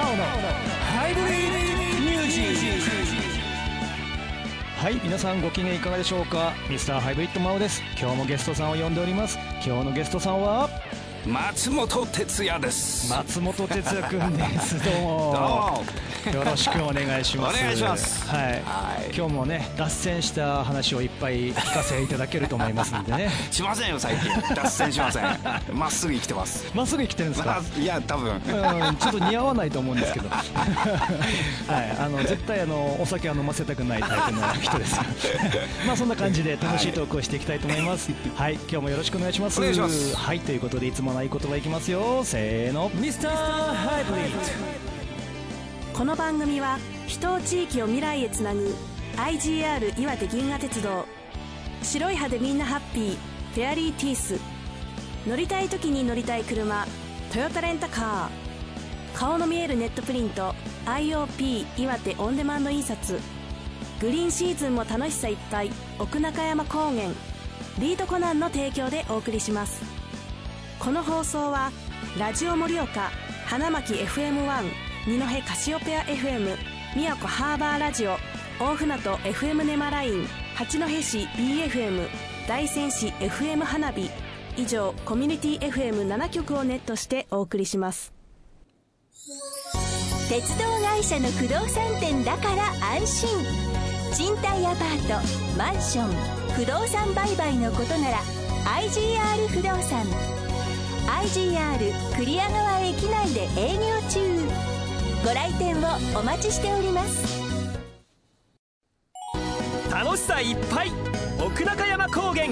青のハイブリッドミュージック。はい皆さんご機嫌いかがでしょうか？ミスターハイブリッドマオです。今日もゲストさんを呼んでおります。今日のゲストさんは？松本哲也です。松本哲也くんです。どうも。よろしくお願いします。お願いします。はい、はい。今日もね脱線した話をいっぱい聞かせいただけると思いますんでね。しませんよ最近。脱線しません。まっすぐ生きてます。まっすぐ生きてるんですか？まあいや多分。うんちょっと似合わないと思うんですけど、はい、あの絶対あのお酒は飲ませたくないタイプの人です。まあそんな感じで楽しいトークをしていきたいと思います。はい、今日もよろしくお願いします。お願いします。はい、ということでいつもの合言葉いきますよ。せーの、ミスターハイブリッこの番組は人を地域を未来へつなぐ IGR 岩手銀河鉄道白い歯でみんなハッピーフェアリーティース乗りたい時に乗りたい車トヨタレンタカー顔の見えるネットプリント IOP 岩手オンデマンド印刷グリーンシーズンも楽しさいっぱい奥中山高原リードコナンの提供でお送りします。この放送はラジオ盛岡花巻 FM1 二戸カシオペア FM 宮古ハーバーラジオ大船渡 FM ネマライン八戸市 BFM 大仙市 FM 花火以上コミュニティ FM7 局をネットしてお送りします。鉄道会社の不動産店だから安心。賃貸アパートマンション不動産売買のことなら IGR 不動産。IGR 栗屋川駅内で営業中。ご来店をお待ちしております。楽しさいっぱい。奥中山高原。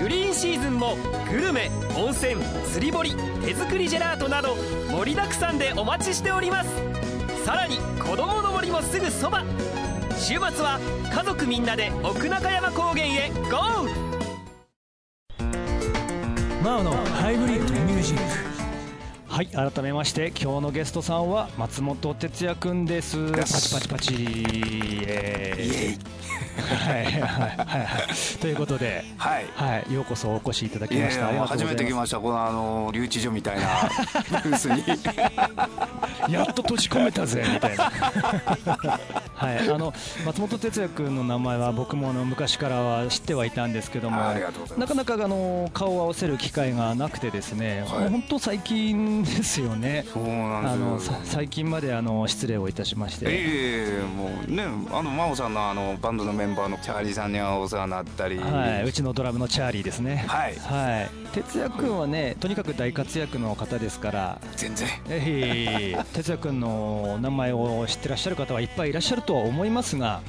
グリーンシーズンもグルメ温泉釣り堀手作りジェラートなど盛りだくさんでお待ちしております。さらに子供の森もすぐそば。週末は家族みんなで奥中山高原へゴー！マオのハイブリッドミュージック。はい、改めまして今日のゲストさんは松本哲也くんです。パチパチパチ。イエーイはいはいはいはい。ということで、はいはい、ようこそお越しいただきいました。やいやもう初ありがとうございめて来ましたこのあの留置所みたいなブースにすやっと閉じ込めたぜみたいな。はい、あの松本哲也君の名前は僕もあの昔からは知ってはいたんですけども、なかなかあの顔を合わせる機会がなくてですね、はい。本当最近ですよね。あの最近まであの失礼をいたしまして、ええもうねあの真央さんのあのバンドのメンバーのチャーリーさんにはお世話になったり。はい、うちのドラムのチャーリーですね。はい。はい、哲也君はね、とにかく大活躍の方ですから、全然。えへ哲也君の名前を知ってらっしゃる方はいっぱいいらっしゃるとは思いますが、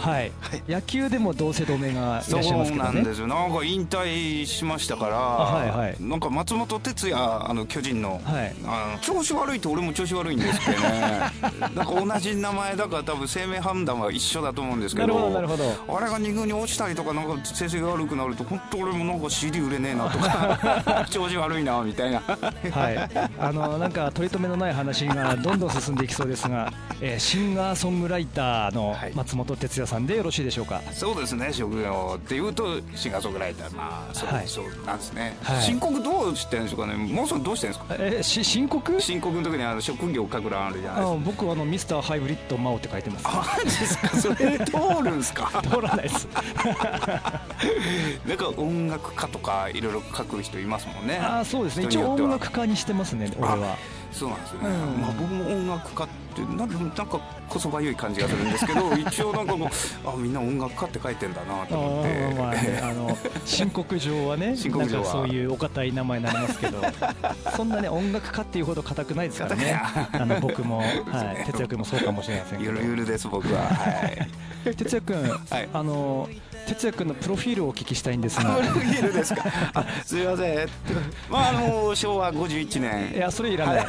はい、野球でも同姓同名がいらっしゃいますそうけどね。なんですよ。なんか引退しましたから、はいはい。なんか松本哲也あの巨人の,、はい。あの調子悪いと俺も調子悪いんですけどね。なんか同じ名前だから多分生命判断は一緒だと思うんですけどなるほどなるほほど。あれが2軍に落ちたりとかなんか成績が悪くなると本当俺もなんか CD 売れねえなとか 調子悪いなみたいな。はい、あのなんか取り留めのない話がどんどん進んでいきそうですが、えーシンガーソングライターのはい松本哲也さんでよろしいでしょうか？そうですね職業っていうとシンガーソングライターまあそう,、はいそうなんですね、はい申告どうしてるんでしょうかね？もうそれどうしてるんですか？えーし申告？申告の時にあの職業書く欄あるじゃないあですかの僕はあのミスターハイブリッドマオって書いてます。マジですか？それ通るんすか？通らないです。なんか音楽家とかいろいろ書く人いますもんねあーそうですね。一応音楽家にしてますね。俺は。そうなんですよね、うん。まあ、僕も音楽家ってなんかなんかこそばゆい感じがするんですけど 一応なんかこうあみんな音楽家って書いてんだなあと思って。ーまあね、あの申告上はね、上は。なんかそういうお堅い名前になりますけど、そんなね音楽家っていうほど硬くないですからね。あの僕も、はい、哲也君もそうかもしれませんけど。ゆるゆるです僕は。はい。哲也君、はい。あの哲也君のプロフィールをお聞きしたいんですが。プロ、フィールですか？あすいません。えっとまああの昭和51年。いやそれいらない。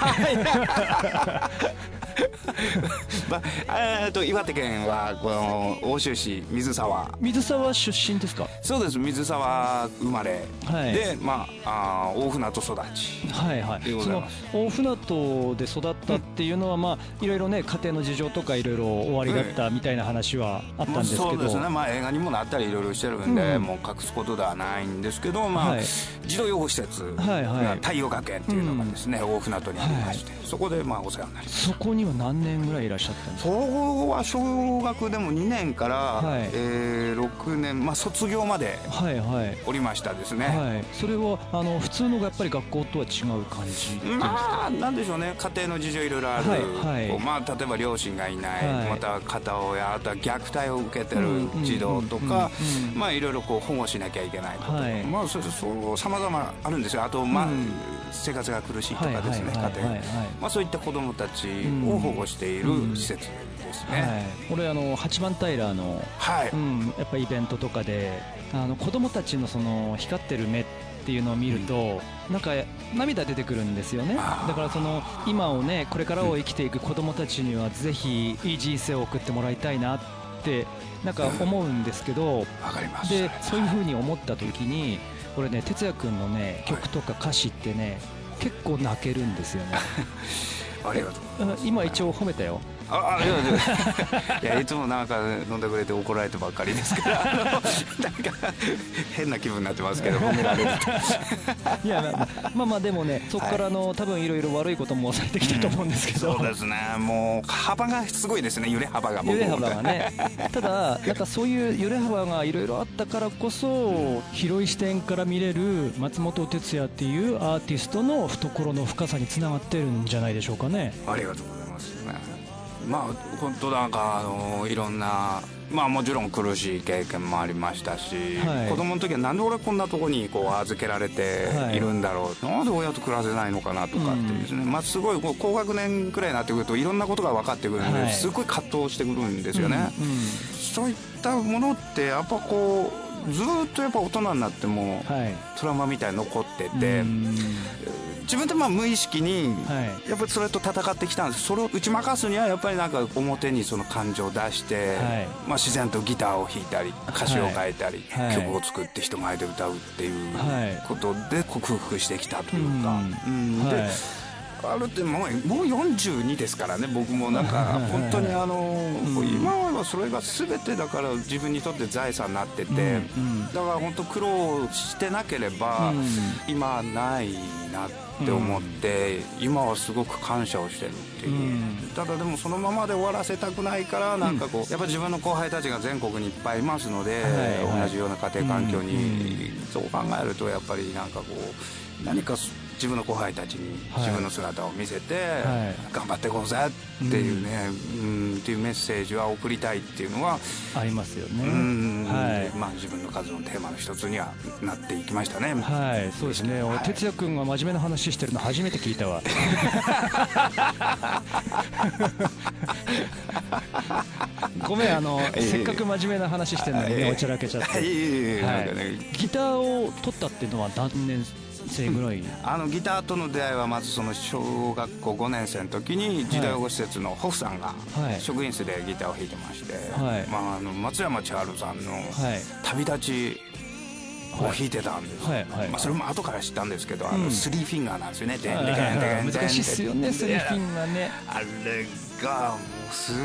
まあ、えーと岩手県はこの奥州市水沢。水沢出身ですか？そうです。水沢生まれ、はい。でまああー大船渡育ち。はいはい。その大船渡で育ったっていうのは、まあいろいろね家庭の事情とかいろいろ終わりだったみたいな話はあったんですけど、そうですね、まあ、映画にもなったりいろいろしてるんで、うん。もう隠すことではないんですけど、まあはい。児童養護施設はいはい。が太陽学園っていうのがですね、大船渡にありまして、そこでまあお世話になりますそこには何年ぐらいいらっしゃったんですか？そこは小学でも2年から、はい。えー6年、まあ、卒業まではいはい。おりましたですね、はい、それはあの普通のやっぱり学校とは違う感じまあなんでしょうね。家庭の事情いろいろある、はいはい。まあ、例えば両親がいない、はい。また片親あとは虐待を受けてるうん児童とうんかうん。まあいろいろこう保護しなきゃいけないこととか、はい。まあそそうさまざまあるんですよ。あとまあ、うん生活が苦しいとかですね、家庭、まあ、そういった子どもたちを保護している施設ですね、はい、俺あの八幡平の、はい、うん、やっぱイベントとかであの子供たちのその光ってる目っていうのを見ると、なんか涙出てくるんですよね。だからその今をねこれからを生きていく子供たちにはぜひいい人生を送ってもらいたいなってなんか思うんですけど、わかります。でそういうふうに思った時にこれね哲也君のね曲とか歌詞ってね結構泣けるんですよね。ありがとうあ今一応褒めたよああいやいや。いつもなんか飲んでくれて怒られてばっかりですからあのなんか変な気分になってますけど褒められると。いやまあまあまあでもねそこからの、多分いろいろ悪いこともされてきたと思うんですけど、そうですね。もう幅がすごいですね揺れ幅が僕揺れ幅がね。ただなんかそういう揺れ幅がいろいろあったからこそ広い視点から見れる松本哲也っていうアーティストの懐の深さにつながってるんじゃないでしょうかね。ありがとうございます。ねまあ本当なんかあのいろんなまあもちろん苦しい経験もありましたし、はい。子供の時はなんで俺こんなとこにこう預けられてい。るんだろう、なんで親と暮らせないのかなとかっていうですね、まあすごいこう高学年くらいになってくるといろんなことが分かってくるんで、はい。すごい葛藤してくるんですよね、うんうん。そういったものってやっぱこうずーっとやっぱ大人になってもはい。トラウマみたいに残ってて、うん。自分でまあ無意識にはい。やっぱりそれと戦ってきたんです。それを打ち負かすにはやっぱりなんか表にその感情を出して、はい。まあ、自然とギターを弾いたり歌詞を変えたり、はい。曲を作って人前で歌うっていうはい。ことで克服してきたというか、うん。うん。ではいあるってもうもう42ですからね僕もなんか 本当にあの、今はそれが全てだから自分にとって財産になってて、うんだから本当苦労してなければ、うん。今ないなって思って、今はすごく感謝をしてるっていう、うん。ただでもそのままで終わらせたくないからなんかこう、やっぱ自分の後輩たちが全国にいっぱいいますので、はいはい同じような家庭環境に、うんそう考えるとやっぱりなんかこう何か自分の後輩たちにはい。自分の姿を見せて、はい。頑張っていこうぜっていうね、うん。っていうメッセージは送りたいっていうのは、ありますよね。うん。はい。まあ、自分の活動のテーマの一つにはなっていきましたね。はい、そうですね。はい。哲也君が真面目な話してるの初めて聞いたわ。ごめん、あの、せっかく真面目な話してるのにね、ええ。おちゃらけちゃって。はい。ギターを取ったっていうのは何年生ぐらい。あのギターとの出会いはまずその小学校5年生の時に児童養護施設のホフさんがはい。職員室でギターを弾いてまして、はい。まあ、あの松山千春さんのはい。「旅立ち」を弾いてたんです、はい。はい。まあ、それも後から知ったんですけど、あのうん。スリーフィンガーなんですよね、でんはい。でけんでけんでけん難しいっすよね、スリーフィンがね。あれがもうすっ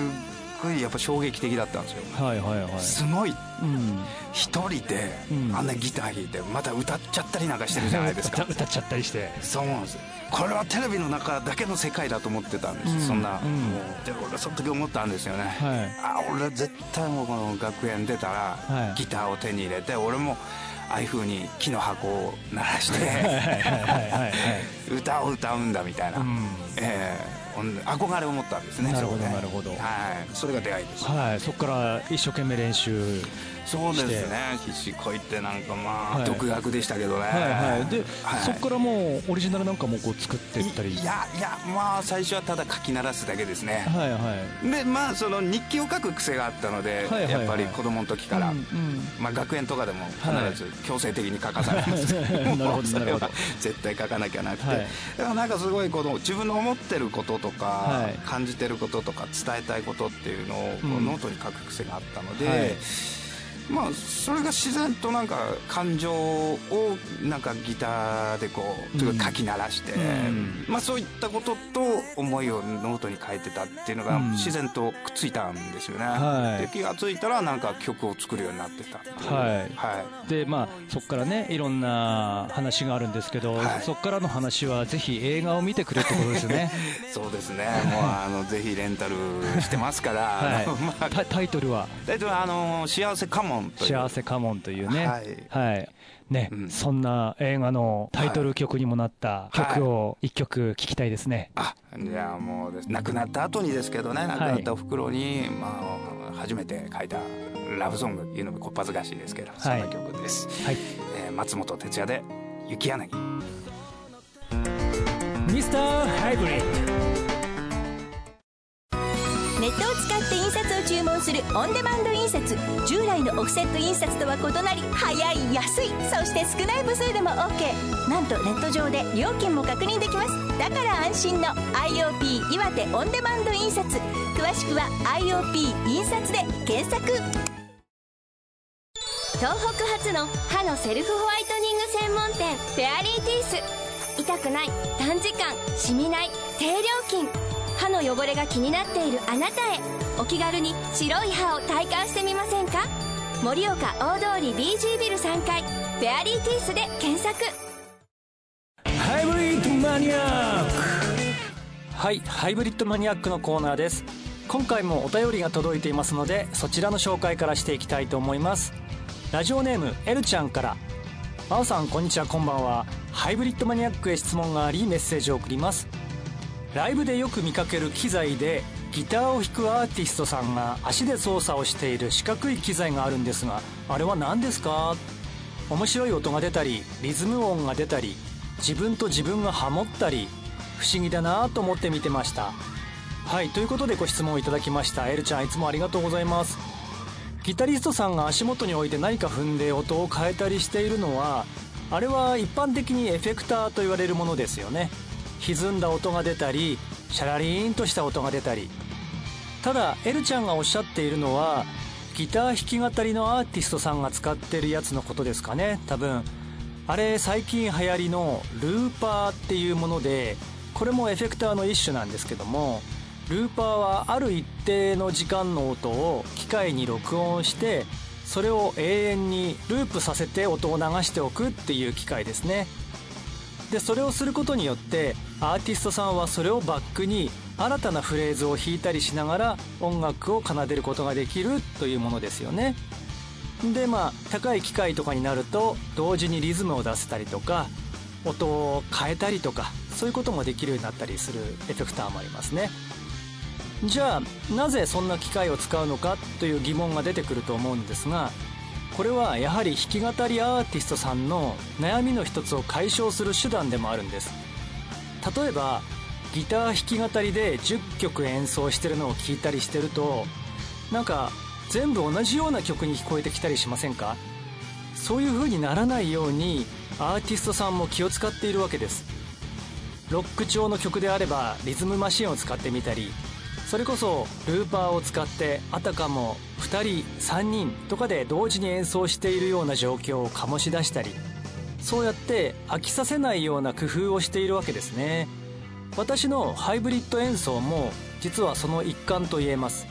ごいやっぱ衝撃的だったんですよ。はいはいはい。すごい。うん。一人でうん。あんなギター弾いてまた歌っちゃったりなんかしてるじゃないですか。歌 歌っちゃったりして。そうなんです。これはテレビの中だけの世界だと思ってたんです、うん。そんな、うん。もうで俺はその時思ったんですよね、はい。あ俺絶対もうこの学園出たら、はい。ギターを手に入れて俺もああいう風に木の箱を鳴らして。歌を歌うんだみたいな、うん。ええ。ほんで憧れを持ったんですねなるほどなるほど。はい。それが出会いです。はい、そこから一生懸命練習。そうですね。必死こいってなんかまあ、はい。独学でしたけどね。はいはい。で、はい。そこからもうオリジナルなんかもこう作っていったり。いやいやまあ最初はただ書き鳴らすだけですね、はいはい。でまあその日記を書く癖があったので、はいはいはい。やっぱり子供の時から、まあ、学園とかでも必ず強制的に書かされます、なるほどなるほど。絶対書かなきゃなくて、はい。だからなんかすごいこの自分の思ってることととか、はい。感じてることとか伝えたいことっていうのをノートに書く癖があったので、はいまあそれが自然となんか感情をなんかギターでこううん。書き鳴らして、うん。まあそういったことと思いをノートに書いてたっていうのがうん。自然とくっついたんですよね、はい。で気がついたらなんか曲を作るようになってたっていう。はい。はい。でまあそこからねいろんな話があるんですけど、はい。そこからの話はぜひ映画を見てくれってことですね。そうですね。もうあのぜひレンタルしてますから、はあの まあ。いタタイトルは？えっとあの幸せカモン「という。幸せカモン」というね。はい。はい。ね、うん。そんな映画のタイトル曲にもなった曲を一曲聴きたいですね、あじゃあもうです。亡くなった後にですけどね亡くなったおふくろに、まあ、初めて書いたラブソングいうのもこっぱずかしいですけど、そんな曲です、はい。えー松本哲也で「雪柳」ミスターハイブリッネットを使って印刷を注文するオンデマンド印刷。従来のオフセット印刷とは異なり早い安い。そして少ない部数でも OK なんとネット上で料金も確認できます。だから安心の IOP 岩手オンデマンド印刷。詳しくは IOP 印刷で検索。東北初の歯のセルフホワイトニング専門店フェアリーティース。痛くない短時間しみない低料金。歯の汚れが気になっているあなたへ。お気軽に白い歯を体感してみませんか？盛岡大通り BG ビル3階フェアリーティースで検索。ハイブリッドマニアック。はいハイブリッドマニアックのコーナーです。今回もお便りが届いていますのでそちらの紹介からしていきたいと思います。ラジオネームエルちゃんから。真央さんこんにちはこんばんは。ハイブリッドマニアックへ質問がありメッセージを送ります。ライブでよく見かける機材でギターを弾くアーティストさんが足で操作をしている四角い機材があるんですがあれは何ですか？面白い音が出たりリズム音が出たり自分と自分がハモったり不思議だなと思って見てました。はいということでご質問をいただきました。エルちゃんいつもありがとうございます。ギタリストさんが足元に置いて何か踏んで音を変えたりしているのはあれは一般的にエフェクターと言われるものですよね。歪んだ音が出たりシャラリーンとした音が出たりただエルちゃんがおっしゃっているのはギター弾き語りのアーティストさんが使ってるやつのことですかね。多分。あれ最近流行りのルーパーっていうものでこれもエフェクターの一種なんですけどもルーパーはある一定の時間の音を機械に録音してそれを永遠にループさせて音を流しておくっていう機械ですね。でそれをすることによってアーティストさんはそれをバックに新たなフレーズを弾いたりしながら音楽を奏でることができるというものですよね。でまあ高い機械とかになると同時にリズムを出せたりとか音を変えたりとかそういうこともできるようになったりするエフェクターもありますね。じゃあなぜそんな機械を使うのかという疑問が出てくると思うんですがこれはやはり弾き語りアーティストさんの悩みの一つを解消する手段でもあるんです。例えばギター弾き語りで10曲演奏してるのを聞いたりしてるとなんか全部同じような曲に聞こえてきたりしませんか？そういう風にならないようにアーティストさんも気を使っているわけです。ロック調の曲であればリズムマシンを使ってみたりそれこそルーパーを使ってあたかも2人3人とかで同時に演奏しているような状況を醸し出したりそうやって飽きさせないような工夫をしているわけですね。私のハイブリッド演奏も実はその一環と言えます。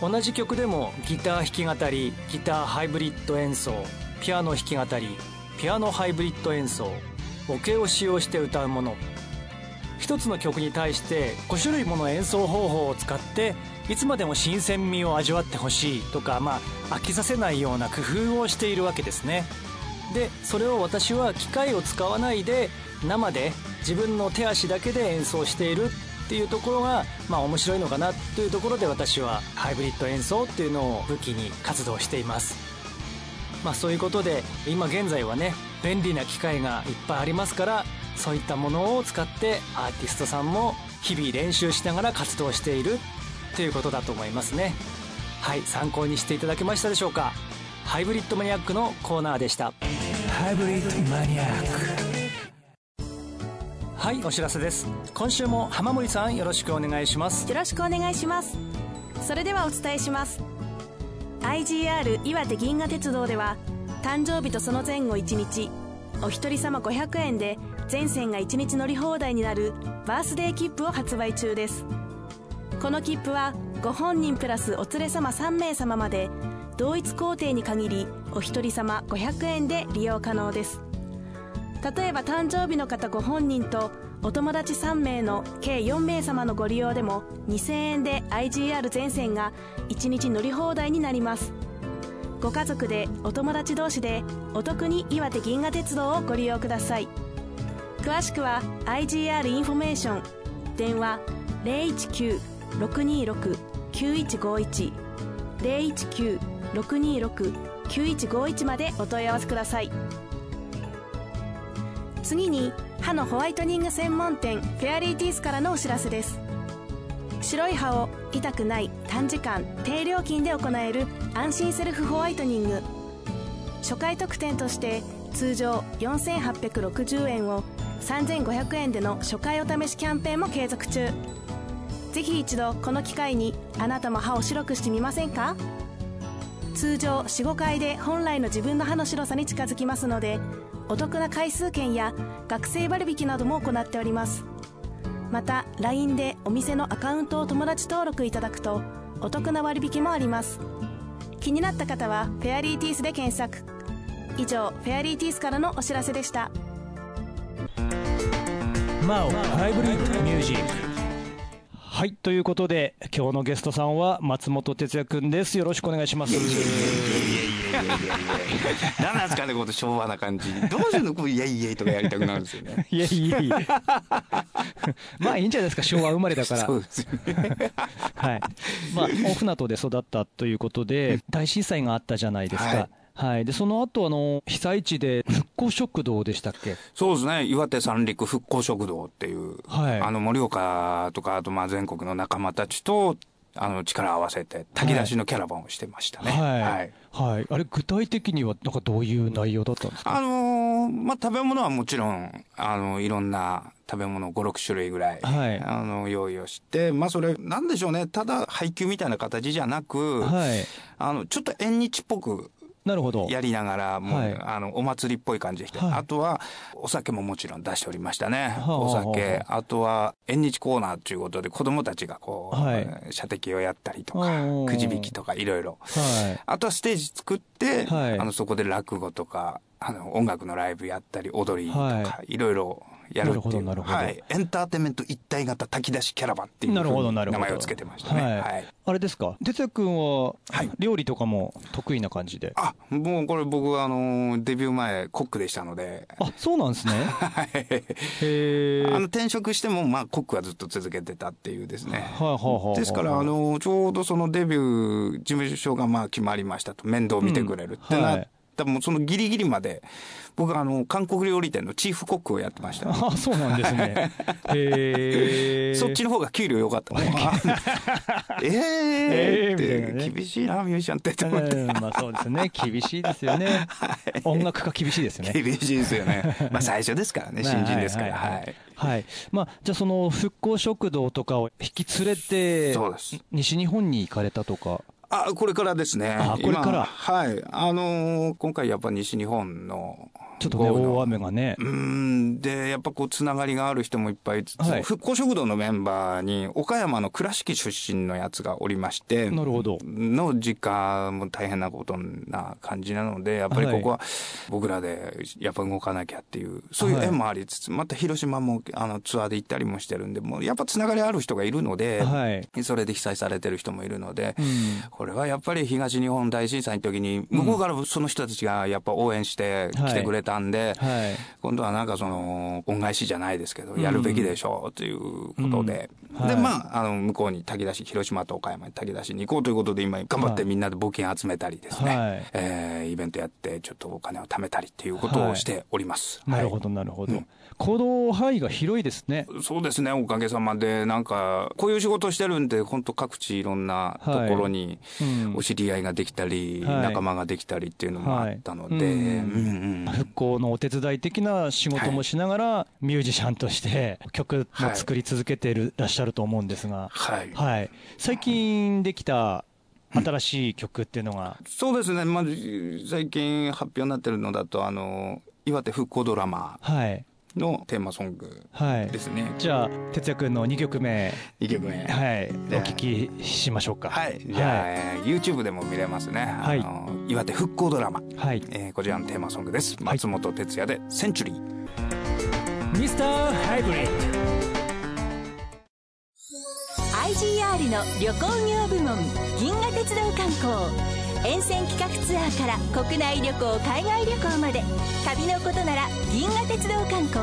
同じ曲でもギター弾き語りギターハイブリッド演奏ピアノ弾き語りピアノハイブリッド演奏オケを使用して歌うもの。一つの曲に対して5種類もの演奏方法を使っていつまでも新鮮味を味わってほしいとかまあ飽きさせないような工夫をしているわけですね。でそれを私は機械を使わないで生で自分の手足だけで演奏しているっていうところがまあ面白いのかなというところで私はハイブリッド演奏っていうのを武器に活動しています。まあそういうことで今現在はね便利な機械がいっぱいありますからそういったものを使ってアーティストさんも日々練習しながら活動しているということだと思いますね。はい参考にしていただけましたでしょうか。ハイブリッドマニアックのコーナーでした。ハイブリッドマニアック。はいお知らせです。今週も浜森さんよろしくお願いします。よろしくお願いします。それではお伝えします。IGR 岩手銀河鉄道では誕生日とその前後1日お一人様500円で全線が1日乗り放題になるバースデー切符を発売中です。この切符はご本人プラスお連れ様3名様まで同一工程に限りお一人様500円で利用可能です。例えば誕生日の方ご本人とお友達3名の計4名様のご利用でも2000円で IGR 全線が1日乗り放題になります。ご家族でお友達同士でお得に岩手銀河鉄道をご利用ください。詳しくは IGR インフォメーション電話019-626-9151 019-626-9151 9151までお問い合わせください。次に歯のホワイトニング専門店フェアリーティースからのお知らせです。白い歯を痛くない短時間低料金で行える安心セルフホワイトニング。初回特典として通常4860円を3500円での初回お試しキャンペーンも継続中。ぜひ一度この機会にあなたも歯を白くしてみませんか？通常45回で本来の自分の歯の白さに近づきますのでお得な回数券や学生割引なども行っております。また LINE でお店のアカウントを友達登録いただくとお得な割引もあります。気になった方はフェアリーティースで検索。以上フェアリーティースからのお知らせでした。マオハイブリッドミュージックはいということで今日のゲストさんは松本哲也くんです。よろしくお願いします。何なんですかねこの昭和な感じ。どうするの？こうイエイイエイとかやりたくなるんですよね。いやいやいやまあいいんじゃないですか昭和生まれだから。そうですよね。はい。まあ大船渡で育ったということで大震災があったじゃないですか、はいはい、でその後あの被災地で復興食堂でしたっけ？そうですね。岩手三陸復興食堂っていう、はい。あの盛岡とかあとまあ全国の仲間たちとあの力を合わせて炊き出しのキャラバンをしてましたね。はい、はい。あれ具体的にはなんかどういう内容だったんですか？あのーまあ、食べ物はもちろん、あの、いろんな食べ物5、6種類ぐらい、はい。あの、用意をして、まあ、それ、なんでしょうね、ただ配給みたいな形じゃなく、はい。あの、ちょっと縁日っぽくなるほど。やりながら、もう、はい。あの、お祭りっぽい感じでして、はい。あとは、お酒ももちろん出しておりましたね。はあお酒、はあ。とは、縁日コーナーということで、子供たちがこう、はい。射的をやったりとかはあ、くじ引きとかいろいろ。はい。あとはステージ作って、はい。あの、そこで落語とか、あの、音楽のライブやったり、踊りとか、、はいろいろやるっていう。なるほどなるほど。はい。エンターテインメント一体型炊き出しキャラバンっていうなるほどなるほど。名前をつけてましたね。はい。はい。あれですか？哲也君ははい。料理とかも得意な感じで、あ、もうこれ僕はあの、デビュー前、コックでしたので、あそうなんですね。はい。へえあの転職しても、まあ、コックはずっと続けてたっていうですね。はいはいはいはいですから、あの、ちょうどそのデビュー、事務所がまあ決まりましたと、面倒見てくれるってなうん。はい。った、もうそのギリギリまで、僕はあの、韓国料理店のチーフコックをやってました。あそうなんですね へえそっちの方が給料良かった。もうあええって、厳しいな、ミュージシャンってと思って。うんまあそうですね厳しいですよね、音楽家厳しいですよね厳しいですよね。まあ最初ですからね、新人ですから。はい。はい、はいまあ、じゃあその復興食堂とかを引き連れて西日本に行かれたとかあ、これからですね。あこれから今はい。あのー今回やっぱ西日本の、ちょっとね大雨がね。うーん。で、やっぱこう、つながりがある人もいっぱい、はい。復興食堂のメンバーに、岡山の倉敷出身のやつがおりまして、なるほど。の実家も大変なことな感じなので、やっぱりここは僕らでやっぱ動かなきゃっていう、そういう縁もありつつ、また広島もあのツアーで行ったりもしてるんで、もうやっぱつながりある人がいるので、はい。それで被災されてる人もいるので、うん。これはやっぱり東日本大震災の時に、向こうからその人たちがやっぱ応援して来てくれたんで、はい。今度はなんかその、恩返しじゃないですけど、やるべきでしょうということで、で、うん。はい。まあ、あの、向こうに炊き出し、広島と岡山に炊き出しに行こうということで、今、頑張ってみんなで募金集めたりですね、はい。えーイベントやって、ちょっとお金を貯めたりっていうことをしております。なるほどなるほど、行動範囲が広いですね。そうですね、おかげさまで、なんか、こういう仕事してるんで、本当各地いろんなところにうん。お知り合いができたり、はい。仲間ができたりっていうのもあったので、うん。復校のお手伝い的な仕事もしながら、ミュージシャンとして曲も作り続けてる、らっしゃると思うんですが、はい。はい、最近できた新しい曲っていうのが、そうですね。まず、最近発表になってるのだと、あの、岩手復興ドラマ。はい、のテーマソングはいで。すね。じゃあ、哲也君の2曲目、2曲目。はい、でお聞きしましょうか。はい。じゃあ、えー YouTube でも見れますね。はいあの岩手復興ドラマ。はい。えーこちらのテーマソングです。松本哲也で、センチュリー。ミスターハイブリッド IGR の旅行業部門銀河鉄道観光沿線企画ツアーから国内旅行海外旅行まで旅のことなら銀河鉄道観光。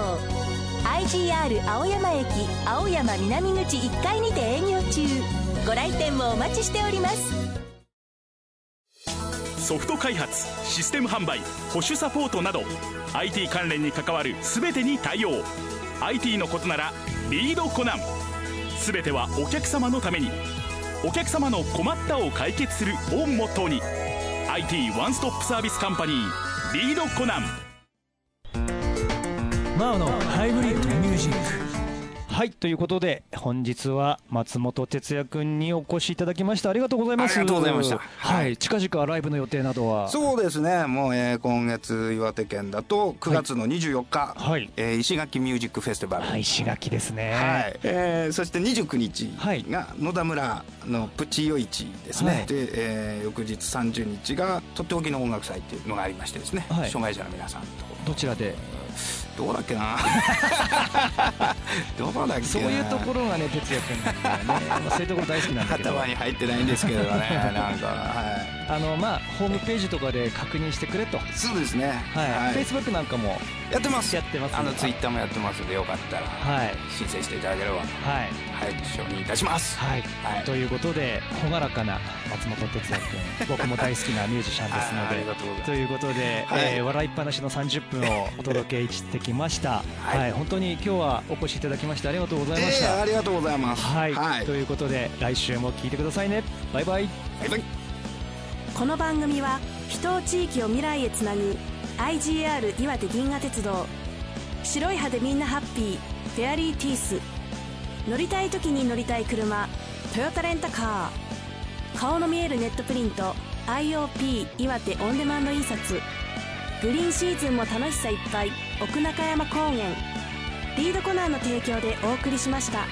IGR 青山駅青山南口1階にて営業中。ご来店もお待ちしております。ソフト開発システム販売保守サポートなど IT 関連に関わる全てに対応。IT のことならリードコナン。全てはお客様のために。お客様の困ったを解決するをモットーに IT ワンストップサービスカンパニーリードコナン。マオのハイブリッドミュージック。はいということで本日は松本哲也君にお越しいただきました。ありがとうございます。ありがとうございました。はい、はい近々ライブの予定などは？そうですね。もう、えー今月岩手県だと9月の24日、はい。えー石垣ミュージックフェスティバル。はい石垣ですね。はい。えーそして29日はい。が野田村のプチ夜市ですね、はい。で、えー翌日30日がとっておきの音楽祭っていうのがありましてですね、はい。障害者の皆さんと。どちらで？どうだっけな。どこだっけな。そういうところがね哲也君なんだよね、まあ、そういうところ大好きなんだけど。頭に入ってないんですけどねなんか。はあのまあホームページとかで確認してくれと。はいいそうですね。フェイスブックなんかもやってます。やってますねあのツイッターもやってますのでよかったら。はい。申請していただければ。はい。はい承認いたします。はい、はい。ということで朗らかな松本哲也君 僕も大好きなミュージシャンですのあありでがとうございます。ということで、はい。えー笑いっぱなしの30分をお届けしてきました、はい。本当に今日はお越しいただきましてありがとうございましえーた、ありがとうございます。はい、はい。ということで来週も聞いてくださいね。バイバイ。バイバイこの番組は人地域を未来へつなぐ IGR 岩手銀河鉄道。白い歯でみんなハッピー。フェアリーティース。乗りたい時に乗りたい車。トヨタレンタカー。顔の見えるネットプリント。IOP 岩手オンデマンド印刷。グリーンシーズンも楽しさいっぱい。奥中山高原。リードコナーの提供でお送りしました。